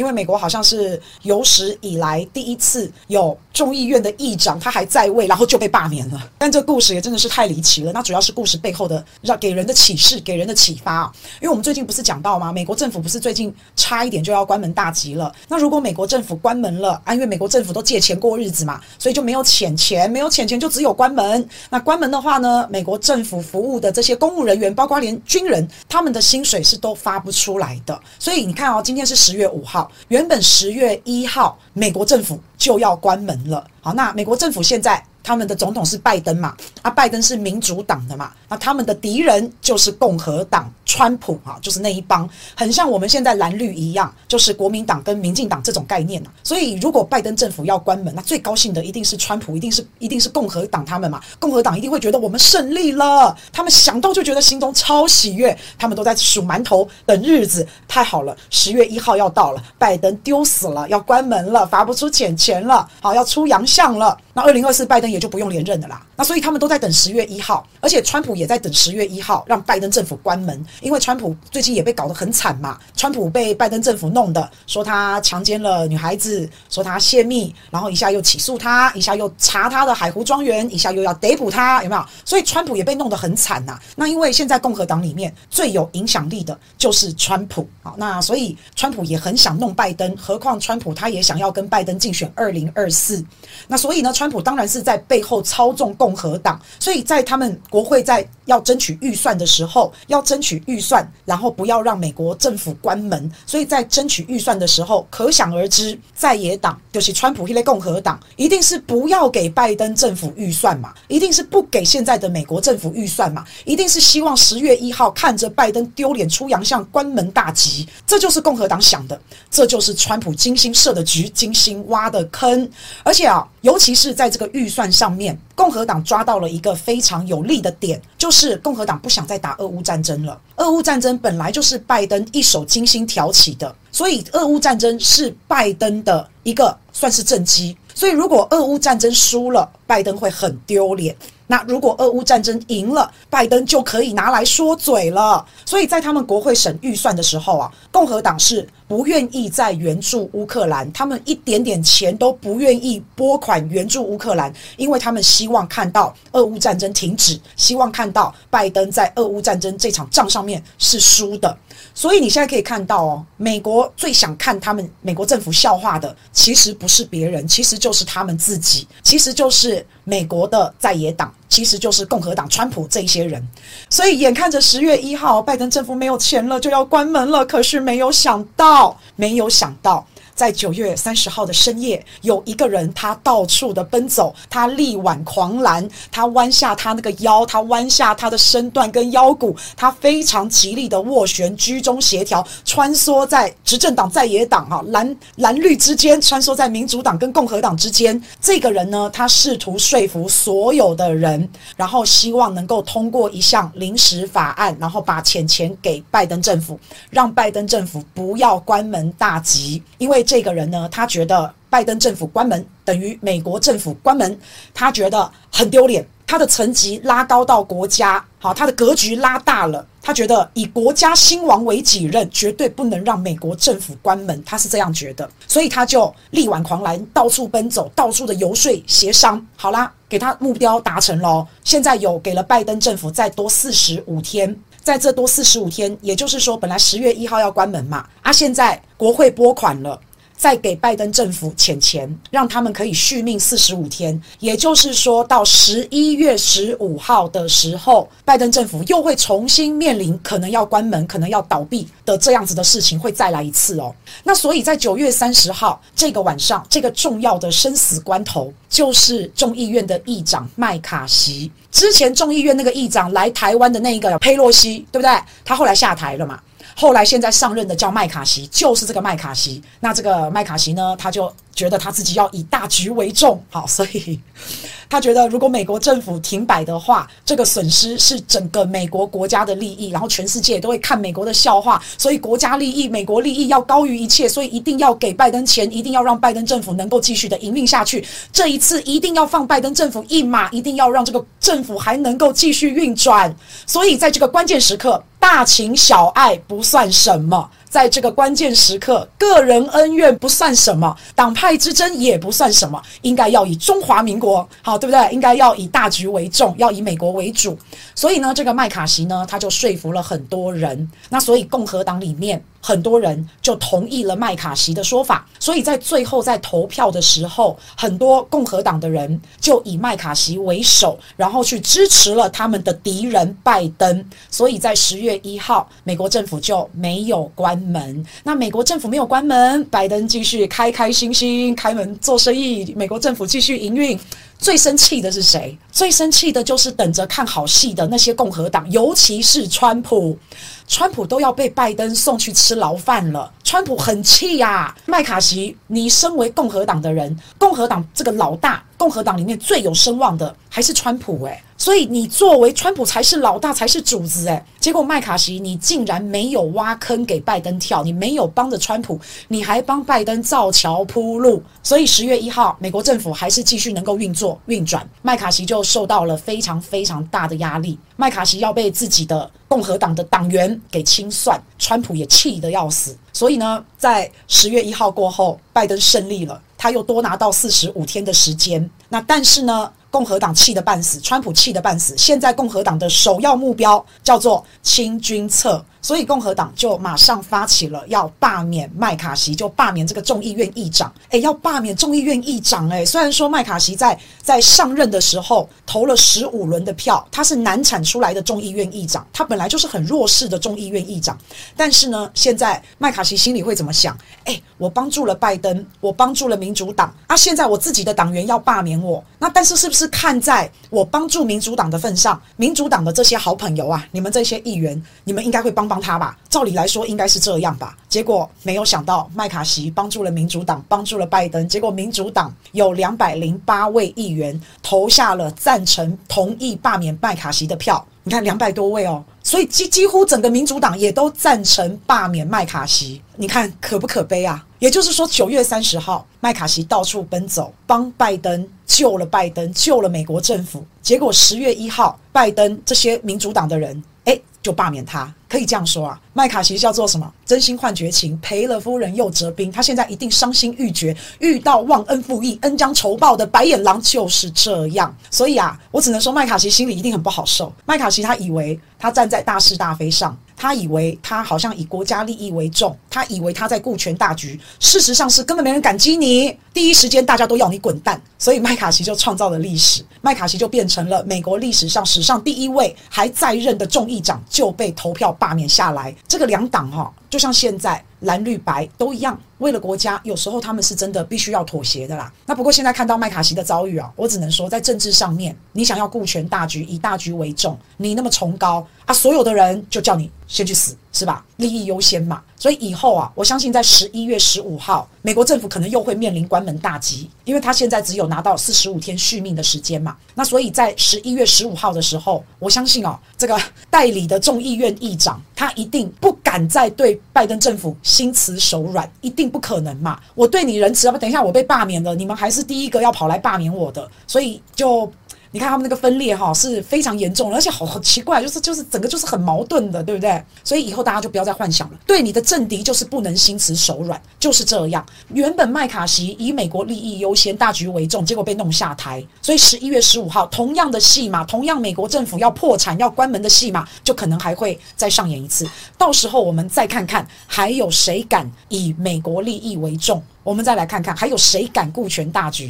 因为美国好像是有史以来第一次有众议院的议长他还在位，然后就被罢免了。但这故事也真的是太离奇了。那主要是故事背后的让给人的启示、给人的启发啊。因为我们最近不是讲到吗？美国政府不是最近差一点就要关门大吉了。那如果美国政府关门了啊，因为美国政府都借钱过日子嘛，所以就没有钱钱，没有钱钱就只有关门。那关门的话呢，美国政府服务的这些公务人员，包括连军人，他们的薪水是都发不出来的。所以你看哦，今天是十月五号，原本十月一号美国政府就要关门了。好，那美国政府现在。他们的总统是拜登嘛？啊，拜登是民主党的嘛？那他们的敌人就是共和党，川普啊，就是那一帮，很像我们现在蓝绿一样，就是国民党跟民进党这种概念呐。所以，如果拜登政府要关门，那最高兴的一定是川普，一定是一定是共和党他们嘛？共和党一定会觉得我们胜利了，他们想到就觉得心中超喜悦，他们都在数馒头等日子，太好了，十月一号要到了，拜登丢死了，要关门了，发不出钱钱了，好，要出洋相了。那二零二四拜登。也就不用连任的啦。那所以他们都在等十月一号，而且川普也在等十月一号让拜登政府关门，因为川普最近也被搞得很惨嘛。川普被拜登政府弄的，说他强奸了女孩子，说他泄密，然后一下又起诉他，一下又查他的海湖庄园，一下又要逮捕他，有没有？所以川普也被弄得很惨呐。那因为现在共和党里面最有影响力的就是川普啊，那所以川普也很想弄拜登，何况川普他也想要跟拜登竞选二零二四。那所以呢，川普当然是在。背后操纵共和党，所以在他们国会在要争取预算的时候，要争取预算，然后不要让美国政府关门。所以在争取预算的时候，可想而知，在野党就是川普一类共和党，一定是不要给拜登政府预算嘛，一定是不给现在的美国政府预算嘛，一定是希望十月一号看着拜登丢脸出洋相，关门大吉。这就是共和党想的，这就是川普精心设的局，精心挖的坑。而且啊，尤其是在这个预算。上面共和党抓到了一个非常有利的点，就是是共和党不想再打俄乌战争了。俄乌战争本来就是拜登一手精心挑起的，所以俄乌战争是拜登的一个算是政绩。所以如果俄乌战争输了，拜登会很丢脸。那如果俄乌战争赢了，拜登就可以拿来说嘴了。所以在他们国会审预算的时候啊，共和党是不愿意再援助乌克兰，他们一点点钱都不愿意拨款援助乌克兰，因为他们希望看到俄乌战争停止，希望看到拜登在俄乌战争这场仗上面是输的。所以你现在可以看到哦，美国最想看他们美国政府笑话的，其实不是别人，其实就是他们自己，其实就是美国的在野党。其实就是共和党川普这一些人，所以眼看着十月一号拜登政府没有钱了，就要关门了。可是没有想到，没有想到。在九月三十号的深夜，有一个人他到处的奔走，他力挽狂澜，他弯下他那个腰，他弯下他的身段跟腰骨，他非常极力的斡旋，居中协调，穿梭在执政党在野党哈蓝蓝绿之间，穿梭在民主党跟共和党之间。这个人呢，他试图说服所有的人，然后希望能够通过一项临时法案，然后把钱钱给拜登政府，让拜登政府不要关门大吉，因为。这个人呢，他觉得拜登政府关门等于美国政府关门，他觉得很丢脸。他的层级拉高到国家，好，他的格局拉大了。他觉得以国家兴亡为己任，绝对不能让美国政府关门。他是这样觉得，所以他就力挽狂澜，到处奔走，到处的游说协商。好啦，给他目标达成了。现在有给了拜登政府再多四十五天，在这多四十五天，也就是说，本来十月一号要关门嘛，啊，现在国会拨款了。再给拜登政府钱钱，让他们可以续命四十五天，也就是说到十一月十五号的时候，拜登政府又会重新面临可能要关门、可能要倒闭的这样子的事情，会再来一次哦。那所以在九月三十号这个晚上，这个重要的生死关头，就是众议院的议长麦卡锡。之前众议院那个议长来台湾的那个佩洛西，对不对？他后来下台了嘛？后来现在上任的叫麦卡锡，就是这个麦卡锡。那这个麦卡锡呢，他就觉得他自己要以大局为重，好，所以他觉得如果美国政府停摆的话，这个损失是整个美国国家的利益，然后全世界都会看美国的笑话，所以国家利益、美国利益要高于一切，所以一定要给拜登钱，一定要让拜登政府能够继续的营运下去。这一次一定要放拜登政府一马，一定要让这个政府还能够继续运转。所以在这个关键时刻。大情小爱不算什么。在这个关键时刻，个人恩怨不算什么，党派之争也不算什么，应该要以中华民国好，对不对？应该要以大局为重，要以美国为主。所以呢，这个麦卡锡呢，他就说服了很多人。那所以共和党里面。很多人就同意了麦卡锡的说法，所以在最后在投票的时候，很多共和党的人就以麦卡锡为首，然后去支持了他们的敌人拜登。所以在十月一号，美国政府就没有关门。那美国政府没有关门，拜登继续开开心心开门做生意，美国政府继续营运。最生气的是谁？最生气的就是等着看好戏的那些共和党，尤其是川普。川普都要被拜登送去吃牢饭了，川普很气呀。麦卡锡，你身为共和党的人，共和党这个老大，共和党里面最有声望的还是川普诶。所以你作为川普才是老大，才是主子诶。结果麦卡锡你竟然没有挖坑给拜登跳，你没有帮着川普，你还帮拜登造桥铺路。所以十月一号，美国政府还是继续能够运作运转，麦卡锡就受到了非常非常大的压力。麦卡锡要被自己的。共和党的党员给清算，川普也气得要死。所以呢，在十月一号过后，拜登胜利了，他又多拿到四十五天的时间。那但是呢，共和党气得半死，川普气得半死。现在共和党的首要目标叫做清军策。所以共和党就马上发起了要罢免麦卡锡，就罢免这个众议院议长。诶，要罢免众议院议长。诶，虽然说麦卡锡在在上任的时候投了十五轮的票，他是难产出来的众议院议长，他本来就是很弱势的众议院议长。但是呢，现在麦卡锡心里会怎么想？诶，我帮助了拜登，我帮助了民主党啊，现在我自己的党员要罢免我，那但是是不是看在我帮助民主党的份上，民主党的这些好朋友啊，你们这些议员，你们应该会帮。帮他吧，照理来说应该是这样吧。结果没有想到，麦卡锡帮助了民主党，帮助了拜登。结果民主党有两百零八位议员投下了赞成、同意罢免麦卡锡的票。你看，两百多位哦，所以几几乎整个民主党也都赞成罢免麦卡锡。你看可不可悲啊？也就是说，九月三十号，麦卡锡到处奔走，帮拜登救了拜登，救了美国政府。结果十月一号，拜登这些民主党的人，诶，就罢免他。可以这样说啊，麦卡锡叫做什么？真心换绝情，赔了夫人又折兵。他现在一定伤心欲绝，遇到忘恩负义、恩将仇报的白眼狼就是这样。所以啊，我只能说麦卡锡心里一定很不好受。麦卡锡他以为他站在大是大非上，他以为他好像以国家利益为重，他以为他在顾全大局。事实上是根本没人感激你，第一时间大家都要你滚蛋。所以麦卡锡就创造了历史，麦卡锡就变成了美国历史上史上第一位还在任的众议长就被投票罢免下来，这个两党哈，就像现在蓝绿白都一样，为了国家，有时候他们是真的必须要妥协的啦。那不过现在看到麦卡锡的遭遇啊，我只能说，在政治上面，你想要顾全大局，以大局为重，你那么崇高啊，所有的人就叫你先去死，是吧？利益优先嘛。所以以后啊，我相信在十一月十五号，美国政府可能又会面临关门大吉，因为他现在只有拿到四十五天续命的时间嘛。那所以在十一月十五号的时候，我相信哦，这个代理的众议院议长他一定不敢再对拜登政府心慈手软，一定不可能嘛。我对你仁慈，要不等一下我被罢免了，你们还是第一个要跑来罢免我的，所以就。你看他们那个分裂哈是非常严重，而且好好奇怪，就是就是整个就是很矛盾的，对不对？所以以后大家就不要再幻想了，对你的政敌就是不能心慈手软，就是这样。原本麦卡锡以美国利益优先、大局为重，结果被弄下台。所以十一月十五号，同样的戏码，同样美国政府要破产、要关门的戏码，就可能还会再上演一次。到时候我们再看看，还有谁敢以美国利益为重？我们再来看看，还有谁敢顾全大局？